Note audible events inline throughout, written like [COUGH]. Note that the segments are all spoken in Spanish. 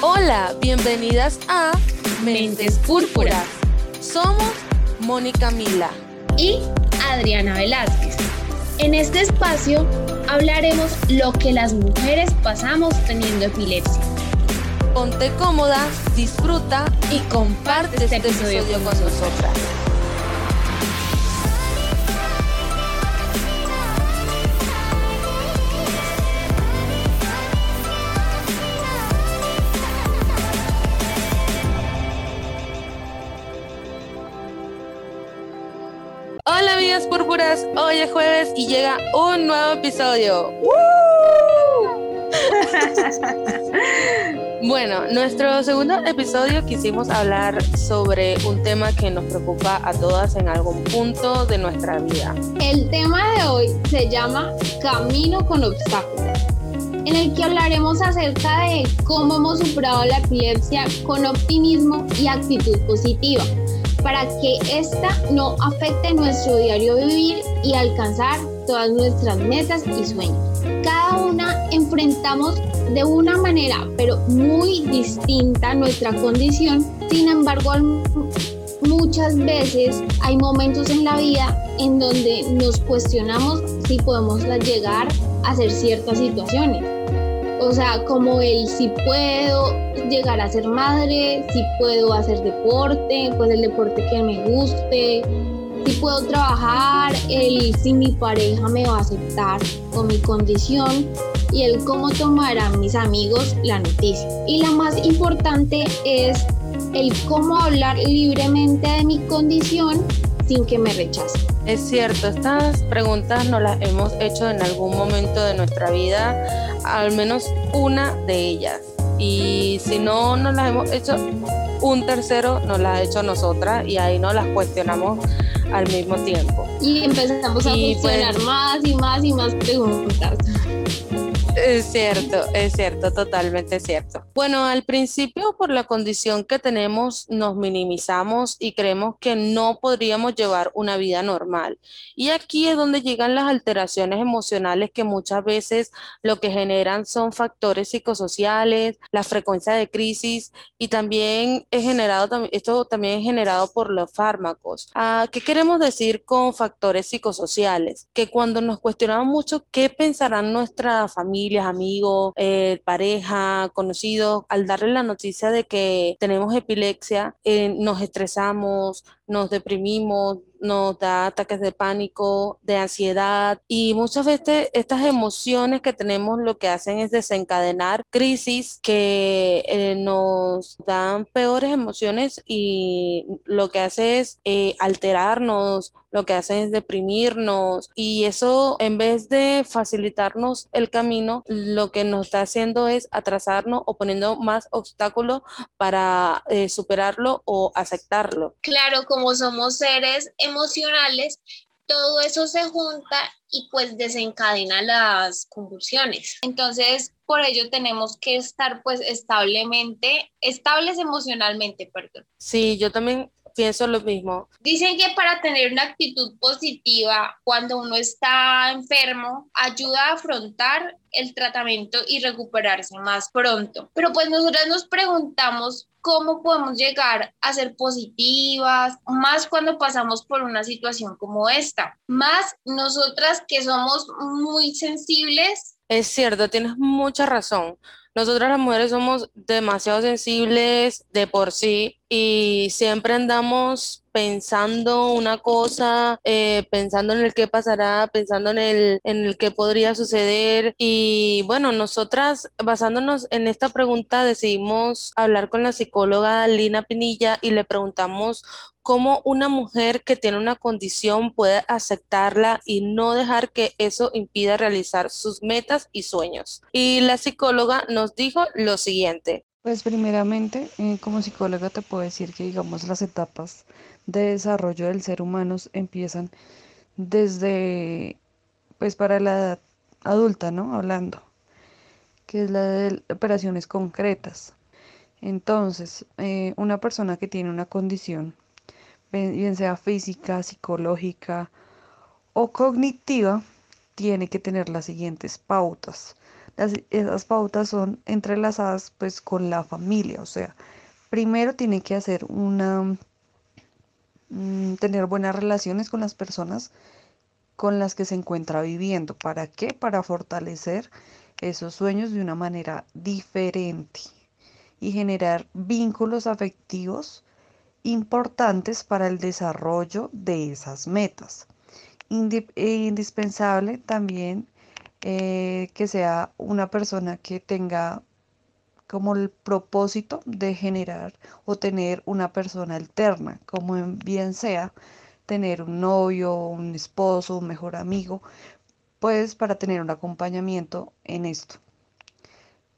Hola, bienvenidas a Mentes Púrpuras. Somos Mónica Mila y Adriana Velázquez. En este espacio hablaremos lo que las mujeres pasamos teniendo epilepsia. Ponte cómoda, disfruta y comparte este, este episodio con nosotras. Hoy es jueves y llega un nuevo episodio. [LAUGHS] bueno, nuestro segundo episodio quisimos hablar sobre un tema que nos preocupa a todas en algún punto de nuestra vida. El tema de hoy se llama Camino con obstáculos en el que hablaremos acerca de cómo hemos superado la epilepsia con optimismo y actitud positiva para que ésta no afecte nuestro diario vivir y alcanzar todas nuestras metas y sueños. Cada una enfrentamos de una manera, pero muy distinta nuestra condición. Sin embargo, muchas veces hay momentos en la vida en donde nos cuestionamos si podemos llegar a hacer ciertas situaciones. O sea, como el si puedo llegar a ser madre, si puedo hacer deporte, pues el deporte que me guste, si puedo trabajar, el si mi pareja me va a aceptar con mi condición y el cómo tomarán mis amigos la noticia. Y la más importante es el cómo hablar libremente de mi condición sin que me rechacen. Es cierto, estas preguntas nos las hemos hecho en algún momento de nuestra vida, al menos una de ellas. Y si no nos las hemos hecho, un tercero nos las ha hecho nosotras y ahí no las cuestionamos al mismo tiempo. Y empezamos a pues, cuestionar más y más y más preguntas. Es cierto, es cierto, totalmente cierto. Bueno, al principio por la condición que tenemos nos minimizamos y creemos que no podríamos llevar una vida normal. Y aquí es donde llegan las alteraciones emocionales que muchas veces lo que generan son factores psicosociales, la frecuencia de crisis y también es generado, esto también es generado por los fármacos. Ah, ¿Qué queremos decir con factores psicosociales? Que cuando nos cuestionamos mucho qué pensarán nuestra familia, amigos, eh, pareja, conocidos, al darle la noticia de que tenemos epilepsia, eh, nos estresamos, nos deprimimos, nos da ataques de pánico, de ansiedad y muchas veces estas emociones que tenemos lo que hacen es desencadenar crisis que eh, nos dan peores emociones y lo que hace es eh, alterarnos, lo que hace es deprimirnos y eso en vez de facilitarnos el camino, lo que nos está haciendo es atrasarnos o poniendo más obstáculos para eh, superarlo o aceptarlo. Claro, como somos seres emocionales, todo eso se junta y pues desencadena las convulsiones. Entonces, por ello tenemos que estar pues establemente, estables emocionalmente, perdón. Sí, yo también pienso lo mismo. Dicen que para tener una actitud positiva cuando uno está enfermo, ayuda a afrontar el tratamiento y recuperarse más pronto. Pero pues nosotras nos preguntamos cómo podemos llegar a ser positivas, más cuando pasamos por una situación como esta. Más nosotras que somos muy sensibles. Es cierto, tienes mucha razón. Nosotras las mujeres somos demasiado sensibles de por sí y siempre andamos pensando una cosa, eh, pensando en el qué pasará, pensando en el, en el qué podría suceder. Y bueno, nosotras, basándonos en esta pregunta, decidimos hablar con la psicóloga Lina Pinilla y le preguntamos cómo una mujer que tiene una condición puede aceptarla y no dejar que eso impida realizar sus metas y sueños. Y la psicóloga nos dijo lo siguiente. Pues primeramente, eh, como psicóloga te puedo decir que digamos las etapas de desarrollo del ser humano empiezan desde, pues para la edad adulta, ¿no? Hablando, que es la de operaciones concretas. Entonces, eh, una persona que tiene una condición, bien sea física, psicológica o cognitiva, tiene que tener las siguientes pautas esas pautas son entrelazadas pues con la familia, o sea, primero tiene que hacer una, mm, tener buenas relaciones con las personas con las que se encuentra viviendo. ¿Para qué? Para fortalecer esos sueños de una manera diferente y generar vínculos afectivos importantes para el desarrollo de esas metas. E indispensable también eh, que sea una persona que tenga como el propósito de generar o tener una persona alterna, como bien sea tener un novio, un esposo, un mejor amigo, pues para tener un acompañamiento en esto.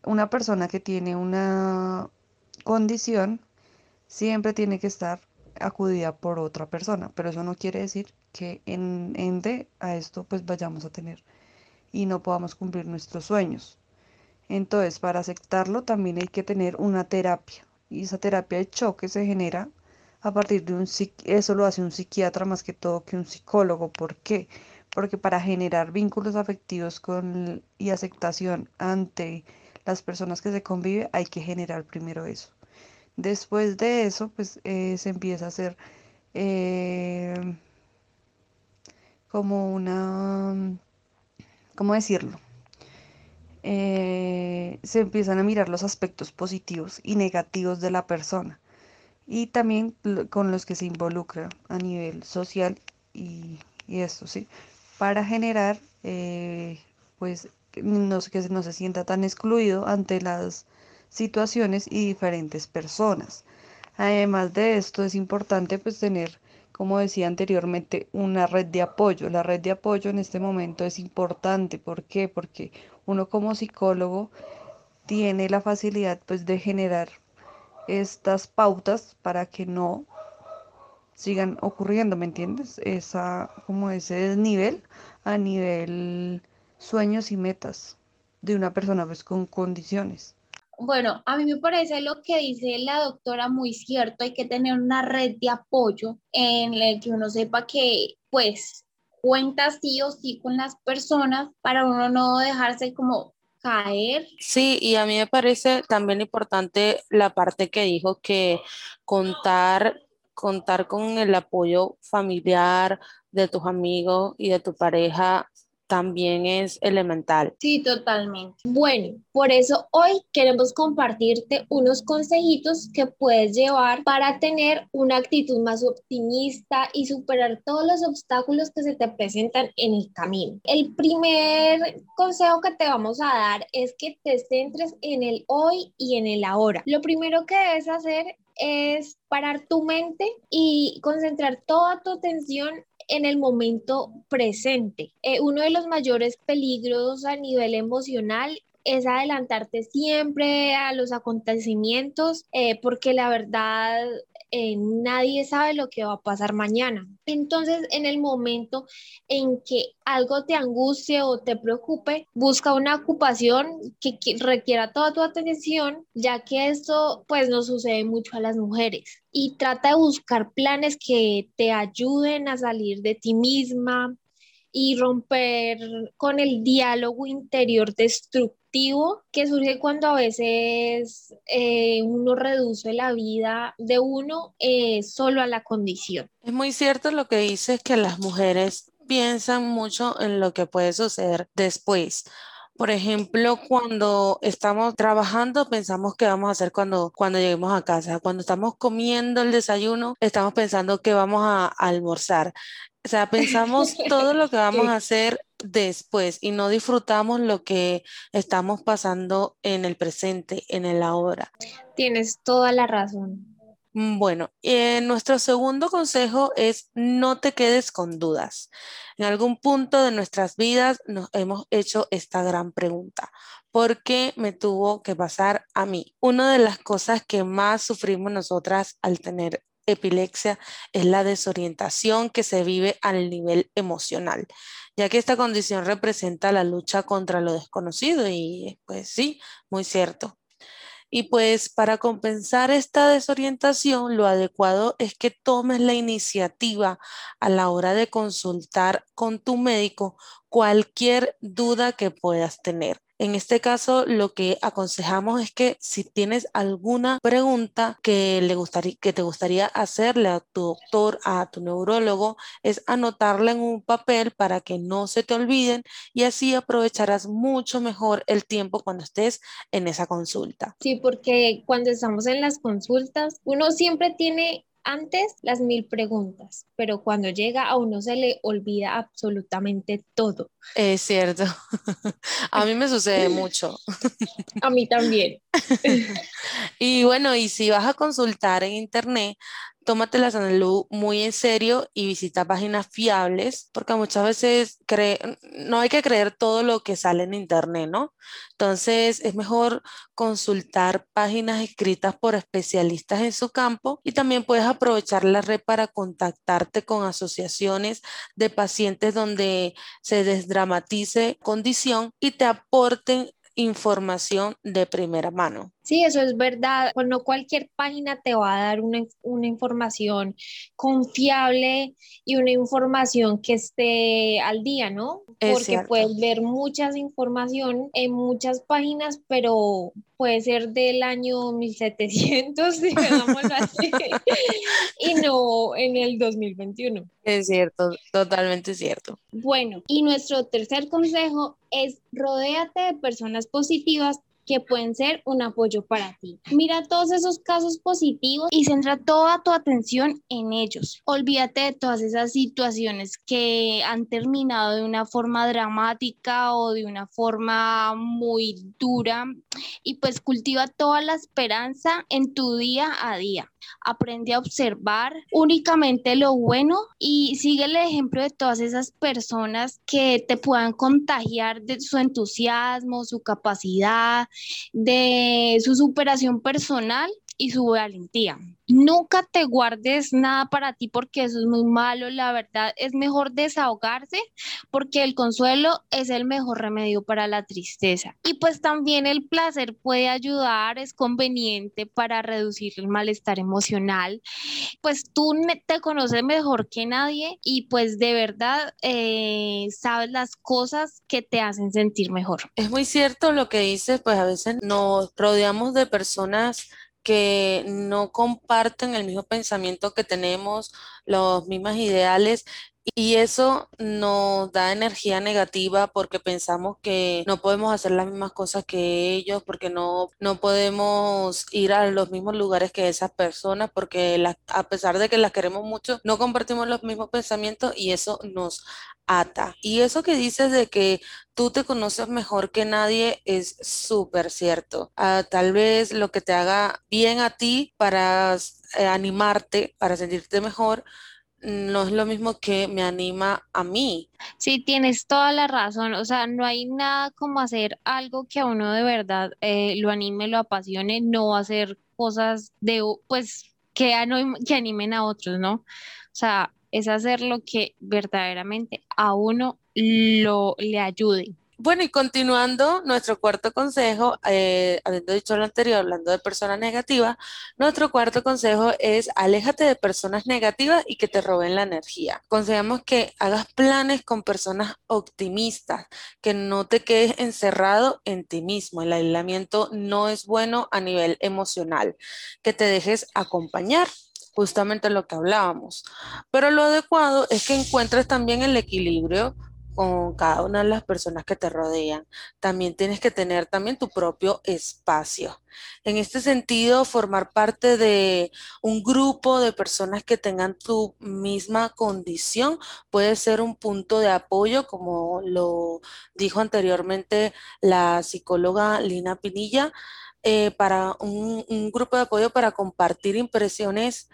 Una persona que tiene una condición siempre tiene que estar acudida por otra persona, pero eso no quiere decir que en ende a esto pues vayamos a tener y no podamos cumplir nuestros sueños. Entonces, para aceptarlo también hay que tener una terapia y esa terapia de choque se genera a partir de un eso lo hace un psiquiatra más que todo que un psicólogo. ¿Por qué? Porque para generar vínculos afectivos con y aceptación ante las personas que se convive hay que generar primero eso. Después de eso, pues eh, se empieza a hacer eh, como una ¿cómo decirlo? Eh, se empiezan a mirar los aspectos positivos y negativos de la persona y también con los que se involucra a nivel social y, esto, ¿sí? Para generar, eh, pues, no, que no se sienta tan excluido ante las situaciones y diferentes personas. Además de esto, es importante pues tener como decía anteriormente, una red de apoyo. La red de apoyo en este momento es importante. ¿Por qué? Porque uno como psicólogo tiene la facilidad pues de generar estas pautas para que no sigan ocurriendo, ¿me entiendes? Esa, como ese desnivel a nivel sueños y metas de una persona pues con condiciones. Bueno, a mí me parece lo que dice la doctora muy cierto, hay que tener una red de apoyo en el que uno sepa que pues cuenta sí o sí con las personas para uno no dejarse como caer. Sí, y a mí me parece también importante la parte que dijo que contar contar con el apoyo familiar de tus amigos y de tu pareja también es elemental. Sí, totalmente. Bueno, por eso hoy queremos compartirte unos consejitos que puedes llevar para tener una actitud más optimista y superar todos los obstáculos que se te presentan en el camino. El primer consejo que te vamos a dar es que te centres en el hoy y en el ahora. Lo primero que debes hacer es parar tu mente y concentrar toda tu atención en el momento presente. Eh, uno de los mayores peligros a nivel emocional es adelantarte siempre a los acontecimientos, eh, porque la verdad eh, nadie sabe lo que va a pasar mañana. Entonces, en el momento en que algo te angustie o te preocupe, busca una ocupación que, requiera toda tu atención, ya que esto pues nos sucede mucho a las mujeres. Y trata de buscar planes que te ayuden a salir de ti misma y romper con el diálogo interior destructivo que surge cuando a veces eh, uno reduce la vida de uno eh, solo a la condición. Es muy cierto lo que dices que las mujeres piensan mucho en lo que puede suceder después. Por ejemplo, cuando estamos trabajando, pensamos qué vamos a hacer cuando, cuando lleguemos a casa. Cuando estamos comiendo el desayuno, estamos pensando qué vamos a, almorzar. O sea, pensamos [LAUGHS] todo lo que vamos a hacer después y no disfrutamos lo que estamos pasando en el presente, en el ahora. Tienes toda la razón. Mm, bueno, eh, nuestro segundo consejo es no te quedes con dudas. En algún punto de nuestras vidas nos hemos hecho esta gran pregunta. ¿Por qué me tuvo que pasar a mí? Una de las cosas que más sufrimos nosotras al tener epilepsia es la desorientación que se vive al nivel emocional, ya que esta condición representa la lucha contra lo desconocido y pues sí, muy cierto. Y pues para compensar esta desorientación, lo adecuado es que tomes la iniciativa a la hora de consultar con tu médico cualquier duda que puedas tener. En este caso, lo que aconsejamos es que si tienes alguna pregunta que, le gustaría, que te gustaría hacerle a tu doctor, a tu neurólogo, es anotarla en un papel para que no se te olviden y así aprovecharás mucho mejor el tiempo cuando estés en esa consulta. Sí, porque cuando estamos en las consultas, uno siempre tiene antes las mil preguntas, pero cuando llega a uno se le olvida absolutamente todo. Es cierto. [LAUGHS] a mí me sucede [LAUGHS] mucho. a mí también. [LAUGHS] y bueno, y si vas a consultar en internet, tómate la salud muy en serio y visita páginas fiables, porque muchas veces no hay que creer todo lo que sale en internet, ¿no? Entonces es mejor consultar páginas escritas por especialistas en su campo y también puedes aprovechar la red para contactarte con asociaciones de pacientes donde se desdramatice condición y te aporten información de primera mano. Sí, eso es verdad. Pues no cualquier página te va a dar una, una, información confiable y una información que esté al día, ¿no? Porque puedes ver muchas información en muchas páginas, pero puede ser del año 1700, [LAUGHS] digámoslo así, y no en el 2021. Es cierto, totalmente cierto. Bueno, y nuestro tercer consejo es rodéate de personas positivas que pueden ser un apoyo para ti. Mira todos esos casos positivos y centra toda tu atención en ellos. Olvídate de todas esas situaciones que han terminado de una forma dramática o de una forma muy dura y pues cultiva toda la esperanza en tu día a día aprende a observar únicamente lo bueno y sigue el ejemplo de todas esas personas que te puedan contagiar de su entusiasmo, su capacidad, de su superación personal y su valentía. Nunca te guardes nada para ti porque eso es muy malo. La verdad es mejor desahogarse porque el consuelo es el mejor remedio para la tristeza. Y pues también el placer puede ayudar, es conveniente para reducir el malestar emocional. Pues tú te conoces mejor que nadie y pues de verdad eh, sabes las cosas que te hacen sentir mejor. Es muy cierto lo que dices, pues a veces nos rodeamos de personas que no comparten el mismo pensamiento que tenemos, los mismos ideales y eso nos da energía negativa porque pensamos que no podemos hacer las mismas cosas que ellos, porque no, no podemos ir a los mismos lugares que esas personas, porque a pesar de que las queremos mucho, no compartimos los mismos pensamientos y eso nos ata. Y eso que dices de que tú te conoces mejor que nadie es súper cierto. Ah, tal vez lo que te haga bien a ti para eh, animarte, para sentirte mejor, no es lo mismo que me anima a mí. Sí, tienes toda la razón. O sea, no hay nada como hacer algo que a uno de verdad eh, lo anime, lo apasione, no hacer cosas de, pues, que, que animen a otros, ¿no? O sea, es hacer lo que verdaderamente a uno lo le ayude. Bueno, y continuando nuestro cuarto consejo, eh, habiendo dicho lo anterior, hablando de personas negativas, nuestro cuarto consejo es aléjate de personas negativas y que te roben la energía. Aconsejamos que hagas planes con personas optimistas, que no te quedes encerrado en ti mismo. El aislamiento no es bueno a nivel emocional, que te dejes acompañar justamente lo que hablábamos. Pero lo adecuado es que encuentres también el equilibrio con cada una de las personas que te rodean. También tienes que tener también tu propio espacio. En este sentido, formar parte de un grupo de personas que tengan tu misma condición puede ser un punto de apoyo, como lo dijo anteriormente la psicóloga Lina Pinilla, eh, para un, un grupo de apoyo para compartir impresiones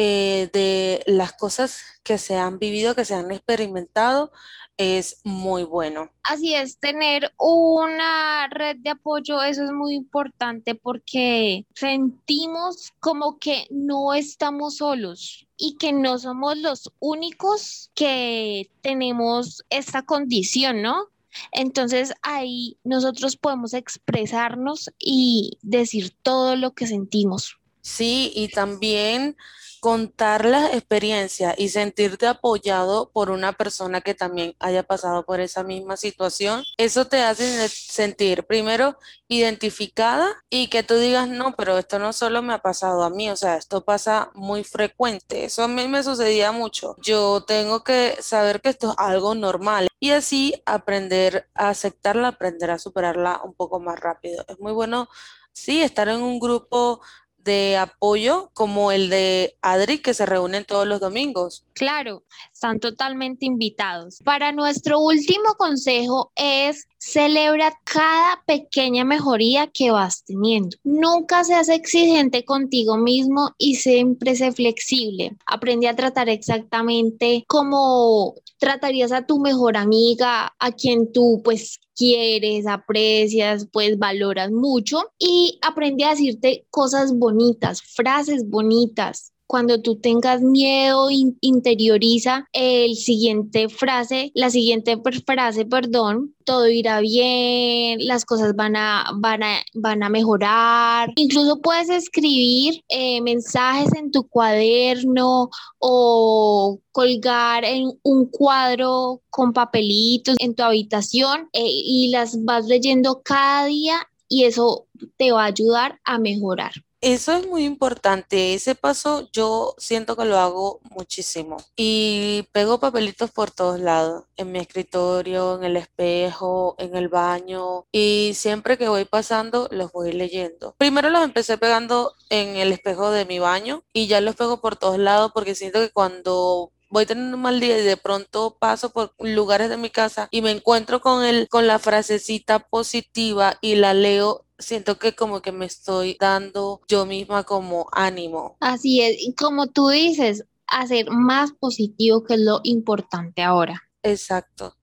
eh, de las cosas que se han vivido, que se han experimentado, es muy bueno. Así es, tener una red de apoyo, eso es muy importante porque sentimos como que no estamos solos y que no somos los únicos que tenemos esta condición, ¿no? Entonces ahí nosotros podemos expresarnos y decir todo lo que sentimos. Sí, y también contar las experiencias y sentirte apoyado por una persona que también haya pasado por esa misma situación, eso te hace sentir primero identificada y que tú digas, no, pero esto no solo me ha pasado a mí, o sea, esto pasa muy frecuente, eso a mí me sucedía mucho. Yo tengo que saber que esto es algo normal y así aprender a aceptarla, aprender a superarla un poco más rápido. Es muy bueno, sí, estar en un grupo de apoyo como el de Adri que se reúnen todos los domingos. Claro, están totalmente invitados. Para nuestro último consejo es celebra cada pequeña mejoría que vas teniendo. Nunca seas exigente contigo mismo y siempre sé flexible. Aprende a tratar exactamente como tratarías a tu mejor amiga, a quien tú pues quieres, aprecias, pues valoras mucho y aprende a decirte cosas bonitas, frases bonitas, cuando tú tengas miedo, interioriza el siguiente frase, la siguiente frase, perdón, todo irá bien, las cosas van a, van a, van a mejorar. Incluso puedes escribir eh, mensajes en tu cuaderno o colgar en un cuadro con papelitos en tu habitación eh, y las vas leyendo cada día y eso te va a ayudar a mejorar. Eso es muy importante. Ese paso yo siento que lo hago muchísimo. Y pego papelitos por todos lados, en mi escritorio, en el espejo, en el baño. Y siempre que voy pasando, los voy leyendo. Primero los empecé pegando en el espejo de mi baño y ya los pego por todos lados porque siento que cuando voy teniendo un mal día y de pronto paso por lugares de mi casa y me encuentro con el, con la frasecita positiva y la leo, siento que como que me estoy dando yo misma como ánimo. Así es, y como tú dices, hacer más positivo que es lo importante ahora. Exacto.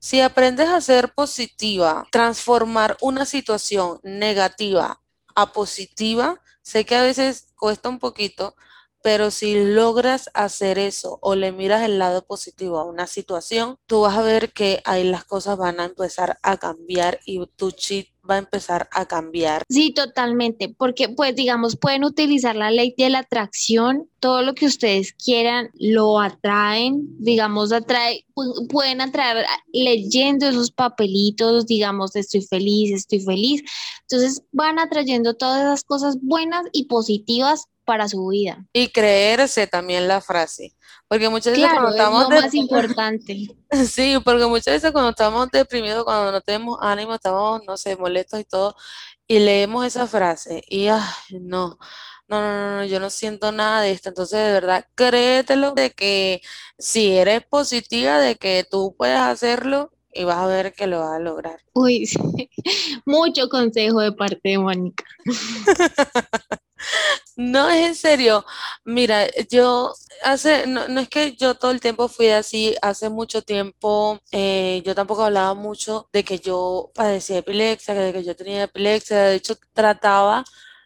Si aprendes a ser positiva, transformar una situación negativa a positiva, sé que a veces cuesta un poquito, pero si logras hacer eso o le miras el lado positivo a una situación, tú vas a ver que ahí las cosas van a empezar a cambiar y tu chip va a empezar a cambiar. Sí, totalmente, porque pues digamos, pueden utilizar la ley de la atracción, todo lo que ustedes quieran lo atraen, digamos, atrae, pueden atraer leyendo esos papelitos, digamos, estoy feliz, estoy feliz. Entonces van atrayendo todas esas cosas buenas y positivas para su vida. Y creerse también la frase. Porque muchas veces cuando estamos... Es lo más importante. [LAUGHS] Sí, porque muchas veces cuando estamos deprimidos, cuando no tenemos ánimo, estamos, no sé, molestos y todo, y leemos esa frase y, ay, no, no, no, no, yo no siento nada de esto. Entonces, de verdad, créetelo de que si eres positiva, de que tú puedes hacerlo y vas a ver que lo vas a lograr. Uy, [LAUGHS] sí. mucho consejo de parte de Mónica. [LAUGHS] No, es en serio. Mira, yo hace, no, es que yo todo el tiempo fui así, hace mucho tiempo eh, yo tampoco hablaba mucho de que yo padecía epilepsia, de que yo tenía epilepsia, de hecho trataba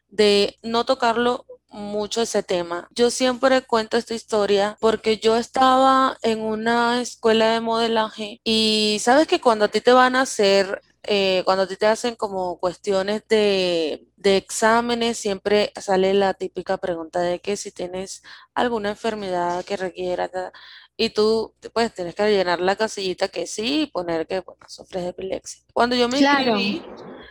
de no tocarlo mucho ese tema. Yo siempre cuento esta historia porque yo estaba en una escuela de modelaje y sabes que cuando a ti te van a hacer eh, cuando a ti te hacen como cuestiones de, de, exámenes, siempre sale la típica pregunta de que si tienes alguna enfermedad que requiera, y tú pues tienes que llenar la casillita que sí y poner que bueno, sufres de epilepsia. Cuando yo me inscribí,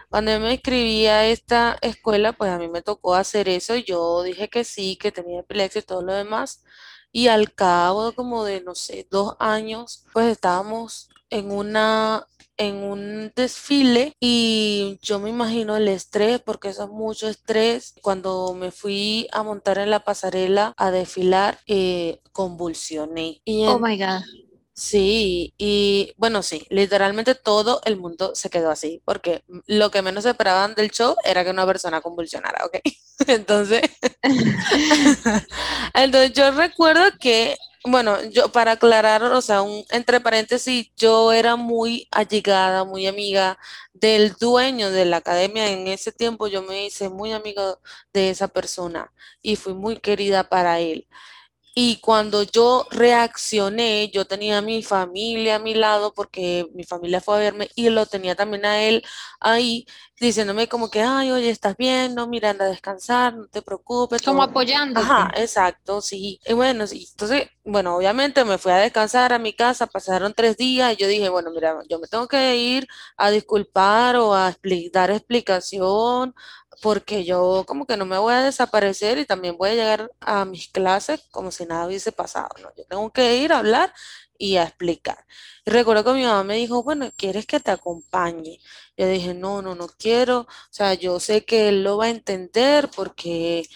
cuando yo me inscribí a esta escuela, pues a mí me tocó hacer eso y yo dije que sí, que tenía epilepsia y todo lo demás. Y al cabo como de, no sé, dos años, pues estábamos en una en un desfile y yo me imagino el estrés, porque eso es mucho estrés. Cuando me fui a montar en la pasarela a desfilar, eh, convulsioné. Y oh my God. Sí, y bueno, sí, literalmente todo el mundo se quedó así, porque lo que menos esperaban del show era que una persona convulsionara, ¿ok? [LAUGHS] Entonces, [LAUGHS] entonces yo recuerdo que bueno, yo para aclarar, o sea, un, entre paréntesis, yo era muy allegada, muy amiga del dueño de la academia. En ese tiempo yo me hice muy amiga de esa persona y fui muy querida para él. Y cuando yo reaccioné, yo tenía a mi familia a mi lado porque mi familia fue a verme y lo tenía también a él ahí diciéndome como que, ay, oye, estás bien, no, mira, anda a descansar, no te preocupes. Como apoyándote. Ajá, exacto, sí. Y bueno, sí, entonces, bueno, obviamente me fui a descansar a mi casa, pasaron tres días y yo dije, bueno, mira, yo me tengo que ir a disculpar o a dar explicación porque yo como que no me voy a desaparecer y también voy a llegar a mis clases como si nada hubiese pasado, ¿no? Yo tengo que ir a hablar y a explicar. Y recuerdo que mi mamá me dijo, bueno, ¿quieres que te acompañe? Yo dije, no, no, no quiero. O sea, yo sé que él lo va a entender porque,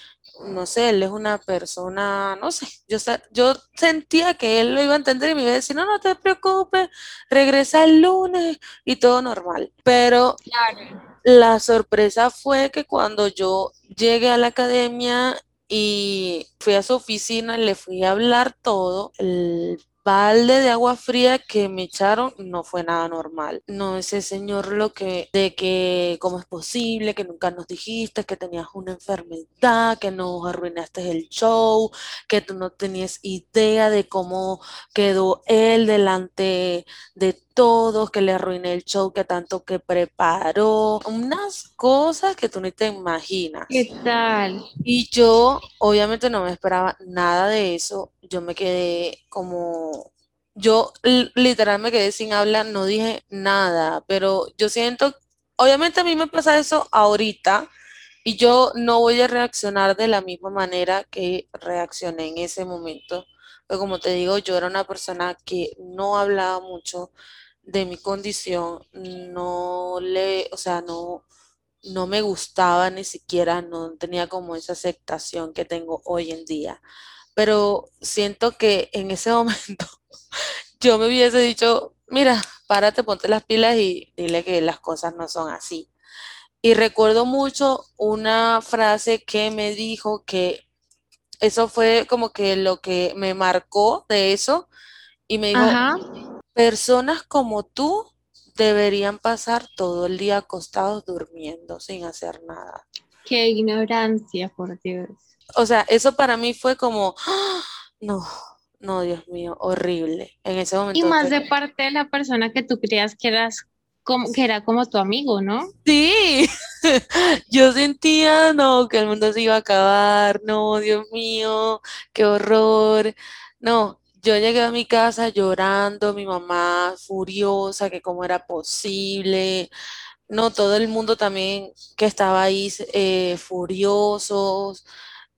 no sé, él es una persona, no sé, yo, yo sentía que él lo iba a entender y me iba a decir, no, no te preocupes, regresa el lunes y todo normal. Pero... Claro la sorpresa fue que cuando yo llegué a la academia y fui a su oficina, le fui a hablar todo, el balde de agua fría que me echaron no fue nada normal. No, ese señor lo que, de que cómo es posible, que nunca nos dijiste que tenías una enfermedad, que nos arruinaste el show, que tú no tenías idea de cómo quedó él delante de todos, que le arruiné el show que tanto que preparó, unas cosas que tú ni te imaginas. ¿Qué tal? Y yo obviamente no me esperaba nada de eso, yo me quedé como, yo literal me quedé sin habla, no dije nada, pero yo siento, obviamente a mí me pasa eso ahorita y yo no voy a reaccionar de la misma manera que reaccioné en ese momento. Pero como te digo, yo era una persona que no hablaba mucho de mi condición, no le, o sea, no, no me gustaba ni siquiera, no tenía como esa aceptación que tengo hoy en día pero siento que en ese [LAUGHS] momento yo me hubiese dicho, mira, párate, ponte las pilas y dile que las cosas no son así. Y recuerdo mucho una frase que me dijo que eso fue como que lo que me marcó de eso y me dijo, personas como tú deberían pasar todo el día acostados durmiendo sin hacer nada. Qué ignorancia, por Dios o sea, eso para mí fue como, ¡ah! no, no, Dios mío, horrible en ese momento. Y más de parte de la persona que tú creías que eras como, que era como tu amigo, ¿no? Sí, [LAUGHS] yo sentía, no, que el mundo se iba a acabar, no, Dios mío, qué horror. No, yo llegué a mi casa llorando, mi mamá furiosa, que cómo era posible. No, todo el mundo también que estaba ahí eh, furiosos.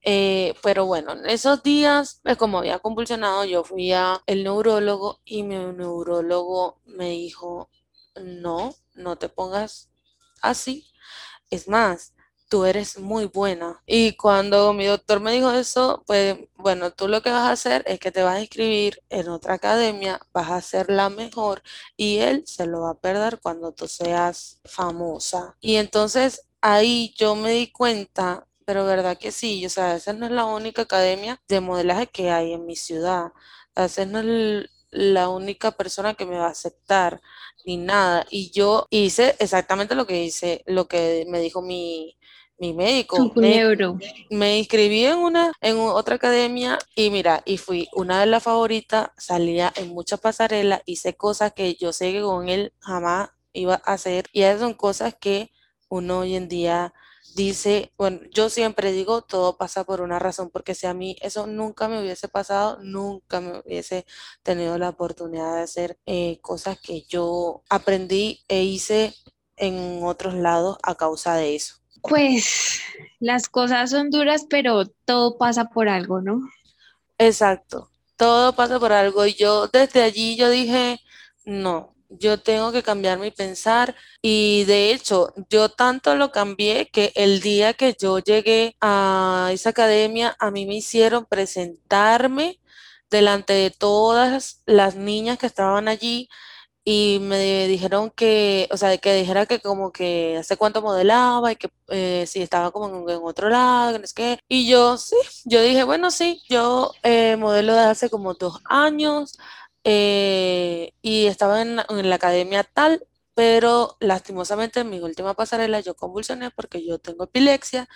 Eh, pero bueno, en esos días, pues como había convulsionado, yo fui al neurólogo y mi neurólogo me dijo, no, no te pongas así. Es más, tú eres muy buena. Y cuando mi doctor me dijo eso, pues bueno, tú lo que vas a hacer es que te vas a inscribir en otra academia, vas a ser la mejor y él se lo va a perder cuando tú seas famosa. Y entonces ahí yo me di cuenta pero verdad que sí, o sea, esa no es la única academia de modelaje que hay en mi ciudad. esa no es la única persona que me va a aceptar ni nada. Y yo hice exactamente lo que hice, lo que me dijo mi, mi médico. Me, me, inscribí en una, en otra academia y mira, y fui una de las favoritas, salía en muchas pasarelas, hice cosas que yo sé que con él jamás iba a hacer. Y esas son cosas que uno hoy en día dice, bueno, yo siempre digo, todo pasa por una razón, porque si a mí eso nunca me hubiese pasado, nunca me hubiese tenido la oportunidad de hacer eh, cosas que yo aprendí e hice en otros lados a causa de eso. Pues las cosas son duras, pero todo pasa por algo, ¿no? Exacto, todo pasa por algo. Y yo desde allí yo dije, no, yo tengo que cambiar mi pensar y de hecho yo tanto lo cambié que el día que yo llegué a esa academia a mí me hicieron presentarme delante de todas las niñas que estaban allí y me dijeron que, o sea, que dijera que como que hace cuánto modelaba y que eh, si estaba como en, otro lado, que no es que. Y yo sí, yo dije, bueno, sí, yo eh, modelo de hace como dos años, eh, y estaba en, la academia tal, pero lastimosamente en mi última pasarela yo convulsioné porque yo tengo epilepsia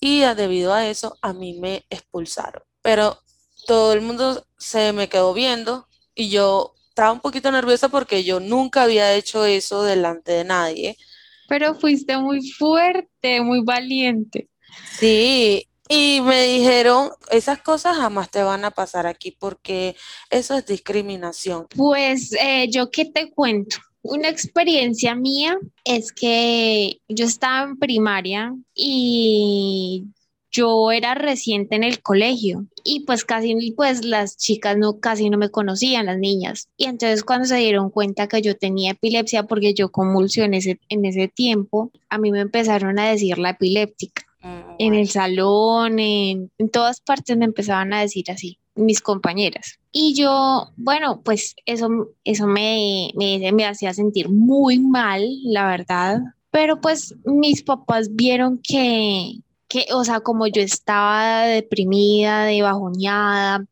y debido a eso a mí me expulsaron. Pero todo el mundo se me quedó viendo y yo estaba un poquito nerviosa porque yo nunca había hecho eso delante de nadie. Pero fuiste muy fuerte, muy valiente. Sí, y me dijeron, esas cosas jamás te van a pasar aquí porque eso es discriminación. Pues eh, yo qué te cuento. Una experiencia mía es que yo estaba en primaria y yo era reciente en el colegio y pues casi pues las chicas no casi no me conocían las niñas y entonces cuando se dieron cuenta que yo tenía epilepsia porque yo convulsioné en ese tiempo a mí me empezaron a decir la epiléptica mm, en el salón en, todas partes me empezaban a decir así mis compañeras. Y yo bueno pues eso eso me, me, me hacía sentir muy mal la verdad. Pero pues mis papás vieron que, que, o sea, como yo estaba deprimida, de bajoñada,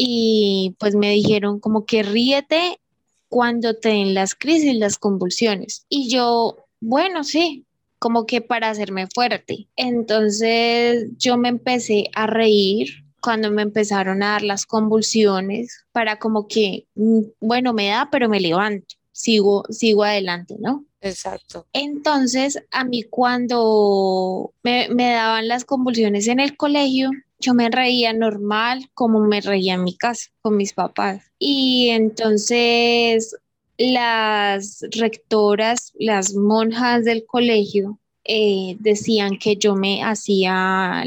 y pues me dijeron como que ríete cuando te den las crisis, las convulsiones. Y yo, bueno, sí, como que para hacerme fuerte. Entonces yo me empecé a reír cuando me empezaron a dar las convulsiones para como que, mm, bueno, me da, pero me levanto, sigo, sigo adelante, ¿no? Exacto. Entonces, a mí cuando me, daban las convulsiones en el colegio, yo me reía normal como me reía en mi casa con mis papás. Y entonces las rectoras, las monjas del colegio, eh, decían que yo me hacía,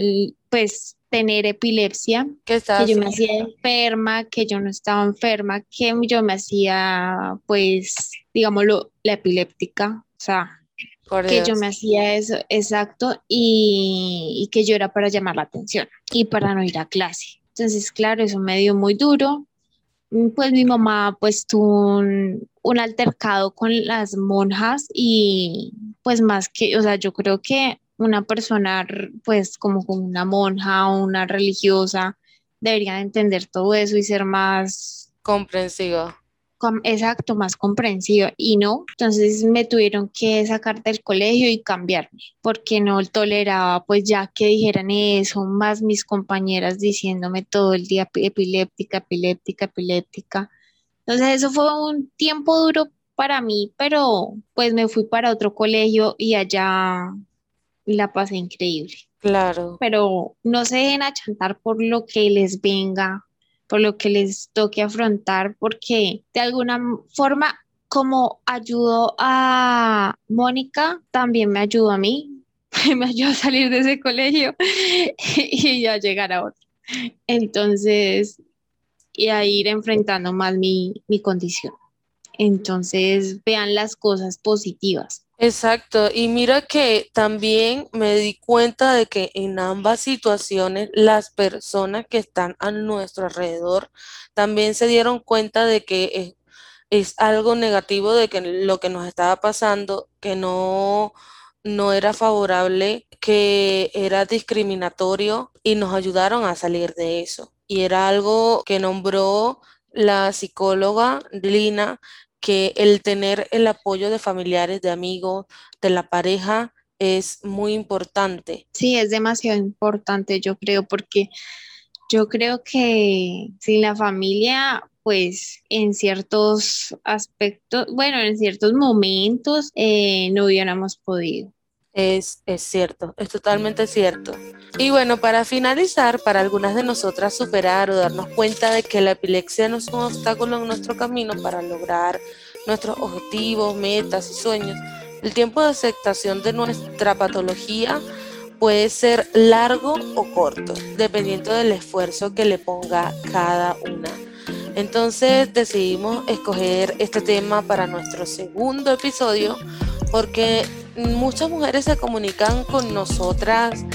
pues, tener epilepsia, que yo me hacía enferma, que yo no estaba enferma, que yo me hacía, pues, digámoslo, la epiléptica, o sea, que yo me hacía eso, exacto, y, y, que yo era para llamar la atención y para no ir a clase. Entonces, claro, eso me dio muy duro. Pues mi mamá pues tuvo un, un altercado con las monjas y pues más que, o sea, yo creo que una persona, pues como una monja o una religiosa, debería entender todo eso y ser más comprensiva. Exacto, más comprensiva. Y no, entonces me tuvieron que sacar del colegio y cambiarme, porque no toleraba, pues ya que dijeran eso, más mis compañeras diciéndome todo el día epiléptica, epiléptica, epiléptica. Entonces eso fue un tiempo duro para mí, pero pues me fui para otro colegio y allá la pasé increíble. Claro. Pero no se dejen achantar por lo que les venga, por lo que les toque afrontar, porque de alguna forma, como ayudó a Mónica, también me ayudó a mí, [LAUGHS] me ayudó a salir de ese colegio [LAUGHS] y a llegar a otro. Entonces, y a ir enfrentando más mi, mi condición. Entonces, vean las cosas positivas. Exacto, y mira que también me di cuenta de que en ambas situaciones las personas que están a nuestro alrededor también se dieron cuenta de que es, algo negativo de que lo que nos estaba pasando, que no, no era favorable, que era discriminatorio y nos ayudaron a salir de eso. Y era algo que nombró la psicóloga Lina que el tener el apoyo de familiares, de amigos, de la pareja es muy importante. Sí, es demasiado importante, yo creo, porque yo creo que sin la familia, pues en ciertos aspectos, bueno, en ciertos momentos eh, no hubiéramos podido. Es, es cierto, es totalmente cierto. Y bueno, para finalizar, para algunas de nosotras superar o darnos cuenta de que la epilepsia no es un obstáculo en nuestro camino para lograr nuestros objetivos, metas y sueños, el tiempo de aceptación de nuestra patología puede ser largo o corto, dependiendo del esfuerzo que le ponga cada una. Entonces decidimos escoger este tema para nuestro segundo episodio porque muchas mujeres se comunican con nosotras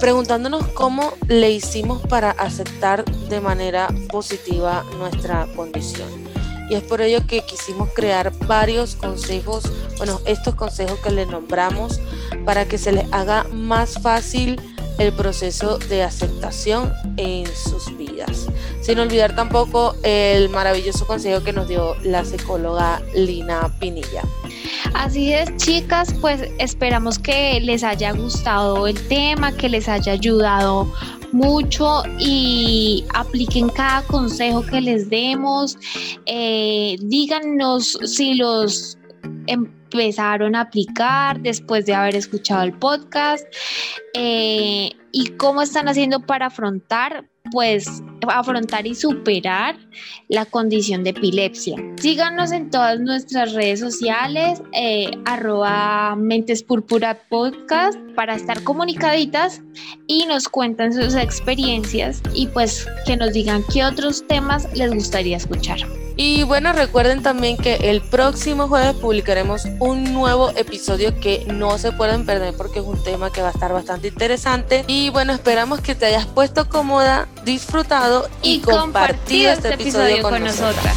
preguntándonos cómo le hicimos para aceptar de manera positiva nuestra condición. Y es por ello que quisimos crear varios consejos, bueno, estos consejos que le nombramos para que se les haga más fácil el proceso de aceptación en sus vidas. Sin olvidar tampoco el maravilloso consejo que nos dio la psicóloga Lina Pinilla. Así es, chicas, pues esperamos que les haya gustado el tema, que les haya ayudado mucho y apliquen cada consejo que les demos. Eh, díganos si los empezaron a aplicar después de haber escuchado el podcast eh, y cómo están haciendo para afrontar pues afrontar y superar la condición de epilepsia. Síganos en todas nuestras redes sociales, eh, arroba Mentes Púrpura Podcast, para estar comunicaditas y nos cuentan sus experiencias y pues que nos digan qué otros temas les gustaría escuchar. Y bueno, recuerden también que el próximo jueves publicaremos un nuevo episodio que no se pueden perder porque es un tema que va a estar bastante interesante. Y bueno, esperamos que te hayas puesto cómoda, disfrutado y, compartido, este, episodio, con, nosotras.